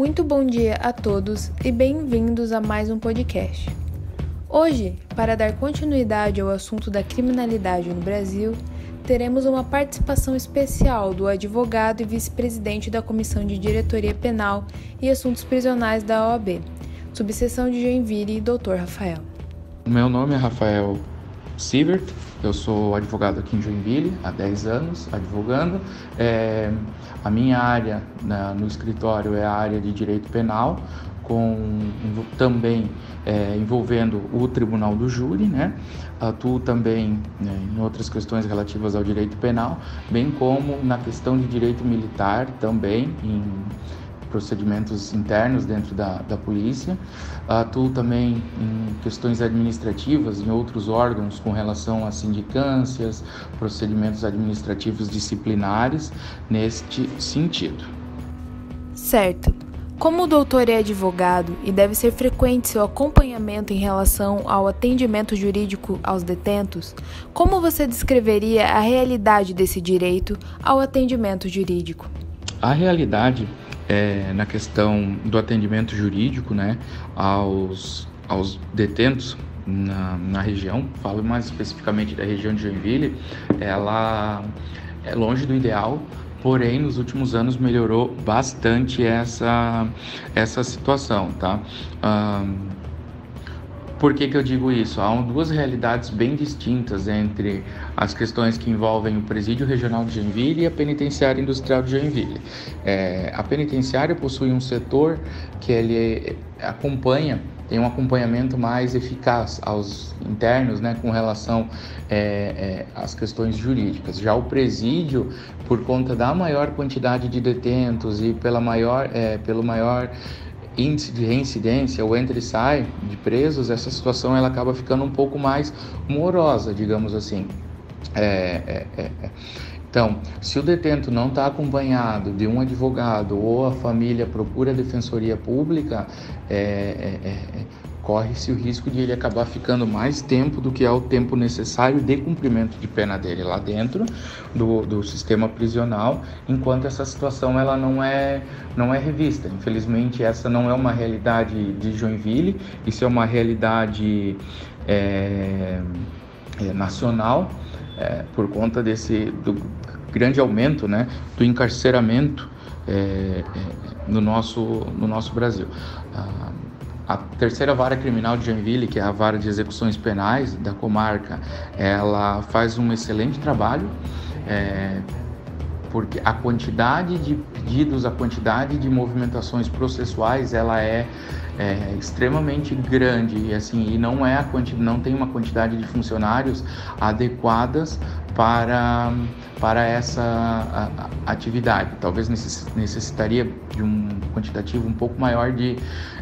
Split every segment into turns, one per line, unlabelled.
Muito bom dia a todos e bem-vindos a mais um podcast. Hoje, para dar continuidade ao assunto da criminalidade no Brasil, teremos uma participação especial do advogado e vice-presidente da Comissão de Diretoria Penal e Assuntos Prisionais da OAB, subseção de Joinville, Dr. Rafael.
Meu nome é Rafael Siebert, eu sou advogado aqui em Joinville há 10 anos, advogando. É, a minha área na, no escritório é a área de direito penal, com também é, envolvendo o Tribunal do Júri, né? Atuo também né, em outras questões relativas ao direito penal, bem como na questão de direito militar também, em procedimentos internos dentro da, da polícia. Atuo também em questões administrativas, em outros órgãos com relação a sindicâncias, procedimentos administrativos disciplinares, neste sentido.
Certo. Como o doutor é advogado e deve ser frequente seu acompanhamento em relação ao atendimento jurídico aos detentos, como você descreveria a realidade desse direito ao atendimento jurídico?
A realidade é, na questão do atendimento jurídico né, aos, aos detentos na, na região, falo mais especificamente da região de Joinville, ela é longe do ideal, porém nos últimos anos melhorou bastante essa, essa situação, tá? Por que, que eu digo isso? Há duas realidades bem distintas entre as questões que envolvem o Presídio Regional de Joinville e a Penitenciária Industrial de Joinville. É, a penitenciária possui um setor que ele acompanha tem um acompanhamento mais eficaz aos internos, né, com relação é, é, às questões jurídicas. Já o presídio, por conta da maior quantidade de detentos e pela maior, é, pelo maior índice de reincidência, o entra e sai de presos, essa situação ela acaba ficando um pouco mais morosa, digamos assim. É, é, é, é. Então, se o detento não está acompanhado de um advogado ou a família procura a defensoria pública, é, é corre-se o risco de ele acabar ficando mais tempo do que é o tempo necessário de cumprimento de pena dele lá dentro do, do sistema prisional, enquanto essa situação ela não é, não é revista. Infelizmente, essa não é uma realidade de Joinville, isso é uma realidade é, é, nacional, é, por conta desse do grande aumento né, do encarceramento é, é, no, nosso, no nosso Brasil. Ah, a terceira vara criminal de Joinville, que é a vara de execuções penais da comarca, ela faz um excelente trabalho, é, porque a quantidade de pedidos, a quantidade de movimentações processuais, ela é, é extremamente grande e assim e não é a não tem uma quantidade de funcionários adequadas para para essa atividade. Talvez necessitaria de um quantitativo um pouco maior de,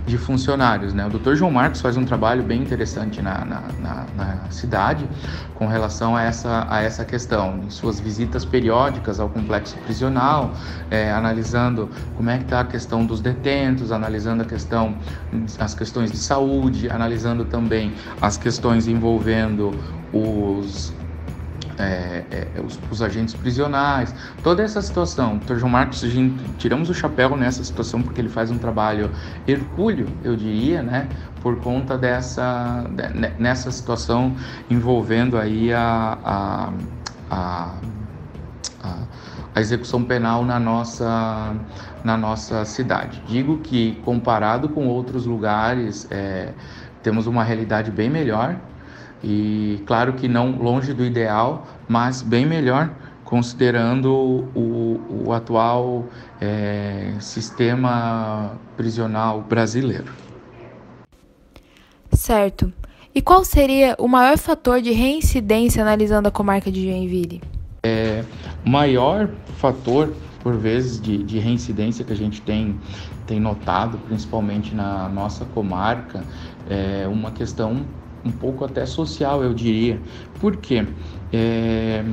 de funcionários. Né? O Dr. João Marcos faz um trabalho bem interessante na, na, na, na cidade com relação a essa, a essa questão, em suas visitas periódicas ao complexo prisional, é, analisando como é que está a questão dos detentos, analisando a questão, as questões de saúde, analisando também as questões envolvendo os é, é, os, os, agentes prisionais, toda essa situação. Dr. João Marcos, a gente, tiramos o chapéu nessa situação porque ele faz um trabalho hercúleo, eu diria, né, por conta dessa nessa situação envolvendo aí a, a, a, a execução penal na nossa na nossa cidade. Digo que comparado com outros lugares, é, temos uma realidade bem melhor e claro que não longe do ideal, mas bem melhor considerando o, o atual é, sistema prisional brasileiro.
Certo. E qual seria o maior fator de reincidência analisando a comarca de Joinville?
É, maior fator, por vezes, de, de reincidência que a gente tem, tem notado, principalmente na nossa comarca, é uma questão um pouco até social, eu diria. Por quê? É,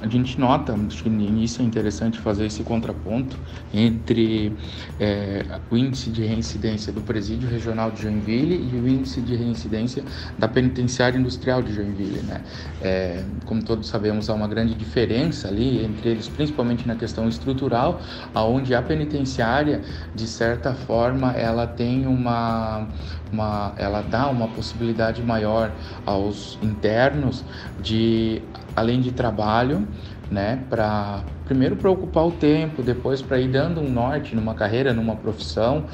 a gente nota, acho que início é interessante fazer esse contraponto entre é, o índice de reincidência do Presídio Regional de Joinville e o índice de reincidência da Penitenciária Industrial de Joinville. Né? É, como todos sabemos, há uma grande diferença ali entre eles, principalmente na questão estrutural, aonde a penitenciária, de certa forma, ela tem uma, uma ela dá uma possibilidade maior aos internos de além de trabalho, né, para primeiro para ocupar o tempo, depois para ir dando um norte numa carreira, numa profissão.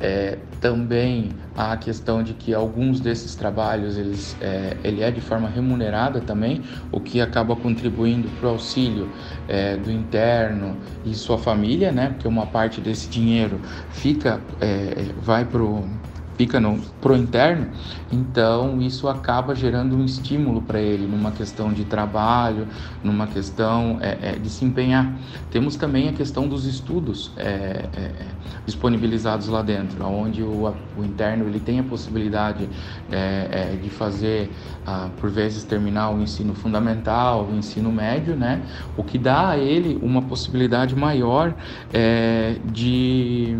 É, também a questão de que alguns desses trabalhos eles, é, ele é de forma remunerada também, o que acaba contribuindo para o auxílio é, do interno e sua família, né? Porque uma parte desse dinheiro fica, é, vai para fica no pro interno, então isso acaba gerando um estímulo para ele numa questão de trabalho, numa questão é, é, de se empenhar. Temos também a questão dos estudos é, é disponibilizados lá dentro, onde o, o, interno ele tem a possibilidade é, é, de fazer, ah, por vezes, terminar o ensino fundamental, o ensino médio, né? O que dá a ele uma possibilidade maior de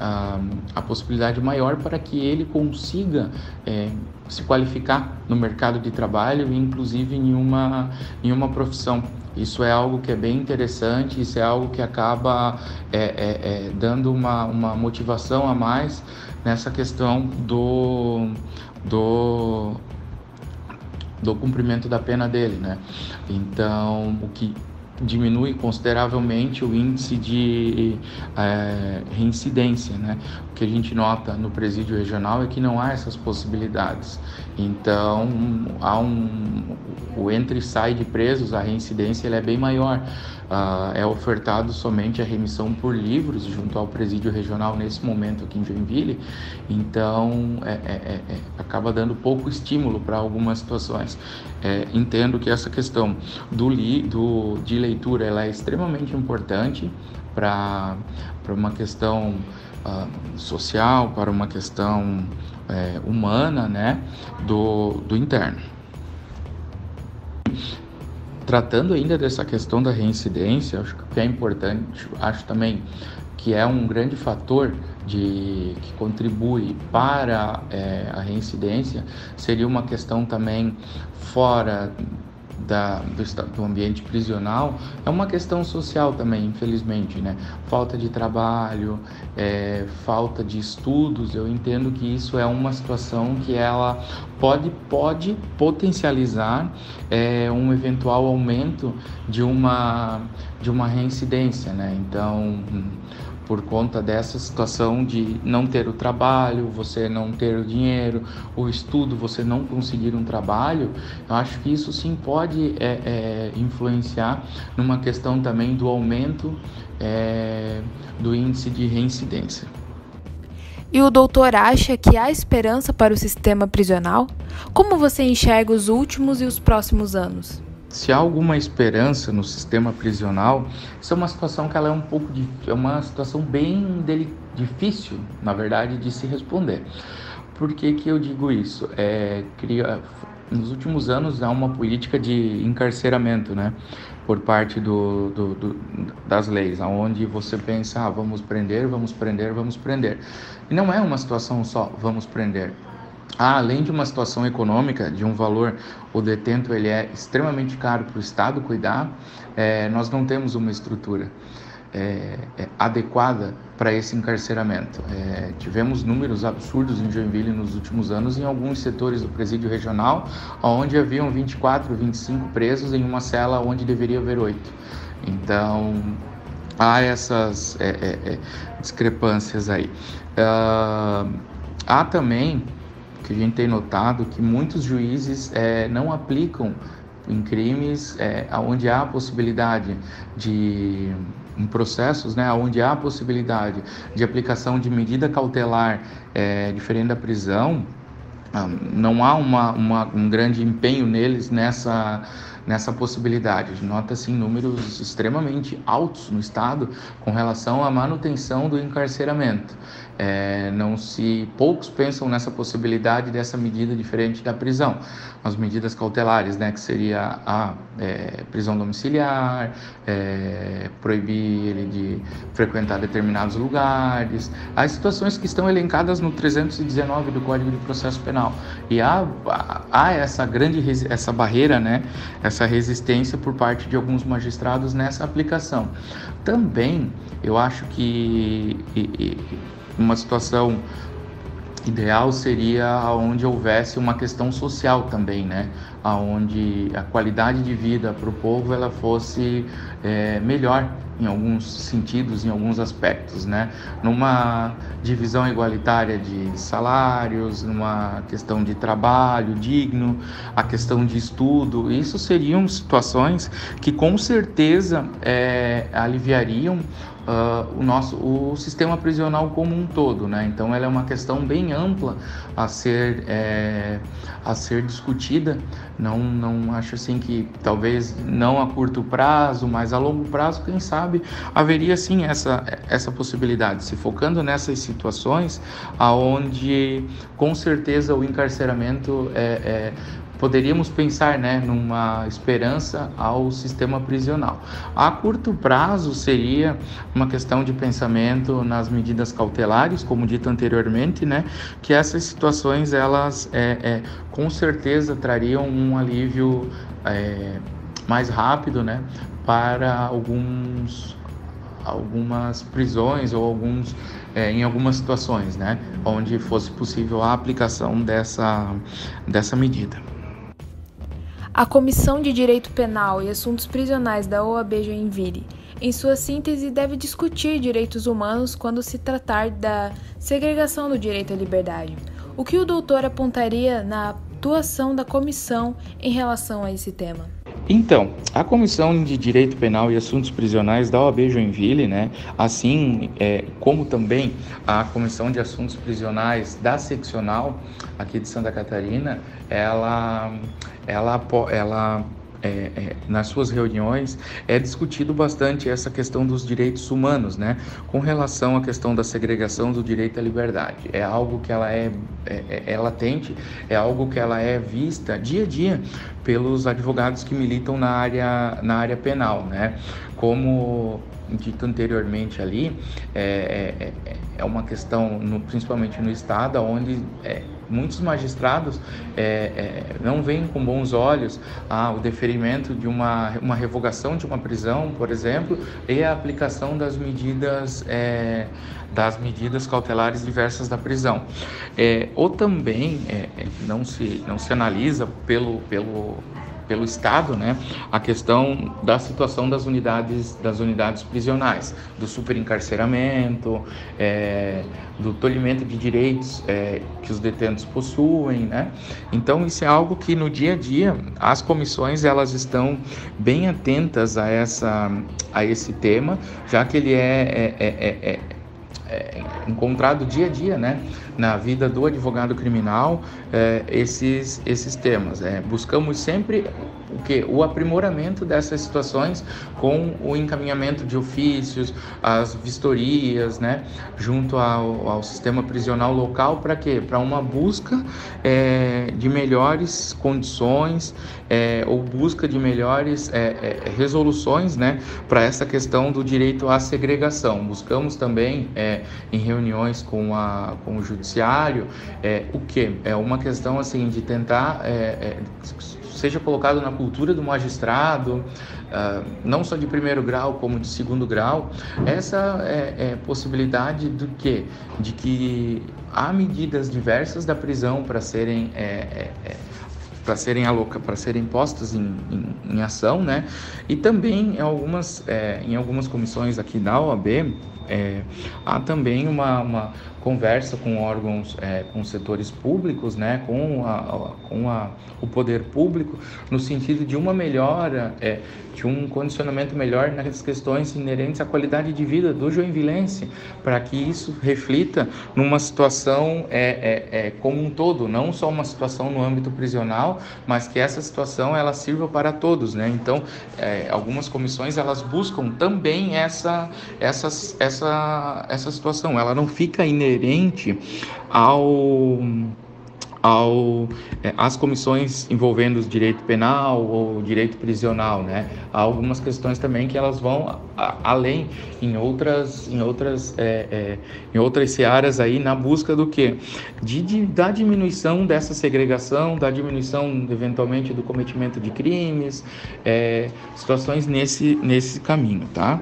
a, a possibilidade maior para que ele consiga é, se qualificar no mercado de trabalho e inclusive em uma, em uma profissão. Isso é algo que é bem interessante, isso é algo que acaba é, é, é, dando uma, uma motivação a mais nessa questão do, do, do cumprimento da pena dele, né? Então, o que diminui consideravelmente o índice de é, reincidência, né? O que a gente nota no presídio regional é que não há essas possibilidades. Então, há um o entre e sai de presos, a reincidência é bem maior. Uh, é ofertado somente a remissão por livros junto ao presídio regional nesse momento aqui em Joinville, então é, é, é, é acaba dando pouco estímulo para algumas situações. É, entendo que essa questão do, li, do de leitura ela é extremamente importante para uma questão uh, social, para uma questão é, humana né, do, do interno. Tratando ainda dessa questão da reincidência, acho que é importante, acho também que é um grande fator de, que contribui para é, a reincidência, seria uma questão também fora da, do, do, ambiente prisional é uma questão social também, infelizmente, né? Falta de trabalho, é, falta de estudos, eu entendo que isso é uma situação que ela pode, pode potencializar é, um eventual aumento de uma, de uma reincidência, né? Então, por conta dessa situação de não ter o trabalho, você não ter o dinheiro, o estudo, você não conseguir um trabalho, eu acho que isso sim pode é, é, influenciar numa questão também do aumento é, do índice de reincidência.
E o doutor acha que há esperança para o sistema prisional? Como você enxerga os últimos e os próximos anos?
Se há alguma esperança no sistema prisional, isso é uma situação que ela é um pouco de, é uma situação bem dele, difícil, na verdade, de se responder. Por que, que eu digo isso? É, cria, nos últimos anos há uma política de encarceramento, né, por parte do, do, do, das leis, aonde você pensa, ah, vamos prender, vamos prender, vamos prender. E não é uma situação só, vamos prender ah, além de uma situação econômica, de um valor, o detento ele é extremamente caro para o Estado cuidar, é, nós não temos uma estrutura é, é, adequada para esse encarceramento. É, tivemos números absurdos em Joinville nos últimos anos em alguns setores do presídio regional, onde haviam 24, 25 presos em uma cela onde deveria haver oito. Então, há essas é, é, discrepâncias aí. Uh, há também que a gente tem notado que muitos juízes é, não aplicam em crimes é, onde há a possibilidade de em processos né, onde há a possibilidade de aplicação de medida cautelar é, diferente da prisão, ah, não há uma, uma, um grande empenho neles nessa, nessa possibilidade. Nota-se números extremamente altos no estado com relação à manutenção do encarceramento. É, não se poucos pensam nessa possibilidade dessa medida diferente da prisão, as medidas cautelares, né, que seria a é, prisão domiciliar, é, proibir ele de frequentar determinados lugares, as situações que estão elencadas no 319 do Código de Processo Penal. E há, há essa grande essa barreira, né, essa resistência por parte de alguns magistrados nessa aplicação. Também eu acho que e, e, uma situação ideal seria onde houvesse uma questão social também, né? Onde a qualidade de vida para o povo ela fosse é, melhor em alguns sentidos, em alguns aspectos, né? Numa divisão igualitária de salários, numa questão de trabalho digno, a questão de estudo, isso seriam situações que com certeza é, aliviariam uh, o nosso o sistema prisional como um todo, né? Então ela é uma questão bem ampla a ser é, a ser discutida. Não não acho assim que talvez não a curto prazo, mas a longo prazo, quem sabe haveria sim essa essa possibilidade, se focando nessas situações aonde com certeza o encarceramento é, é poderíamos pensar né, numa esperança ao sistema prisional. A curto prazo seria uma questão de pensamento nas medidas cautelares, como dito anteriormente, né, que essas situações elas é, é, com certeza trariam um alívio é, mais rápido né, para alguns algumas prisões ou alguns é, em algumas situações, né, onde fosse possível a aplicação dessa, dessa medida.
A Comissão de Direito Penal e Assuntos Prisionais da OAB Joinville, em sua síntese, deve discutir direitos humanos quando se tratar da segregação do direito à liberdade. O que o doutor apontaria na atuação da comissão em relação a esse tema?
Então, a Comissão de Direito Penal e Assuntos Prisionais da OAB Joinville, né, assim é, como também a Comissão de Assuntos Prisionais da Seccional aqui de Santa Catarina, ela, ela, ela é, é, nas suas reuniões é discutido bastante essa questão dos direitos humanos, né? Com relação à questão da segregação do direito à liberdade, é algo que ela é, é, é, é latente, é algo que ela é vista dia a dia pelos advogados que militam na área na área penal, né? Como dito anteriormente ali, é, é, é, é uma questão, no, principalmente no estado, onde é, muitos magistrados é, é, não veem com bons olhos ah, o deferimento de uma, uma revogação de uma prisão, por exemplo, e a aplicação das medidas é, das medidas cautelares diversas da prisão. É, ou também é, não se não se analisa pelo pelo pelo Estado, né, a questão da situação das unidades das unidades prisionais, do superencarceramento, é, do tolhimento de direitos é, que os detentos possuem, né? Então isso é algo que no dia a dia as comissões elas estão bem atentas a essa a esse tema, já que ele é, é, é, encontrado dia a dia, né, na vida do advogado criminal, é, esses, esses temas. É, buscamos sempre o que? O aprimoramento dessas situações com o encaminhamento de ofícios, as vistorias, né, junto ao, ao sistema prisional local, para quê? Para uma busca é, de melhores condições é, ou busca de melhores é, é resoluções, né, para essa questão do direito à segregação. Buscamos também é, em reuniões com, a, com o judiciário, é, o que? É uma questão assim de tentar seja colocado na cultura do magistrado, uh, não só de primeiro grau como de segundo grau, essa é, é possibilidade do que? De que há medidas diversas da prisão para serem é, é, é para serem aloca, para serem postas em, em, em, ação, né? E também em algumas, é, em algumas comissões aqui da OAB É, há também uma, uma conversa com órgãos, é, com setores públicos, né, com, a, com a, o poder público, no sentido de uma melhora, é, de um condicionamento melhor nas questões inerentes à qualidade de vida do joinvilense, para que isso reflita numa situação é, é, é, como um todo, não só uma situação no âmbito prisional, mas que essa situação ela sirva para todos, né? Então, é, algumas comissões elas buscam também essa, essa, essa, essa situação, ela não fica inerente ao ao, é, às comissões envolvendo o direito penal ou direito prisional, né? Há algumas questões também que elas vão a, além em outras, em outras, é, é, em outras searas aí na busca do que? De, de, da diminuição dessa segregação, da diminuição eventualmente do cometimento de crimes, é, situações nesse, nesse caminho, tá?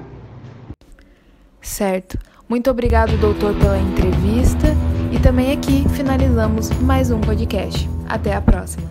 Certo. Muito obrigado, doutor, pela entrevista. E também aqui finalizamos mais um podcast. Até a próxima!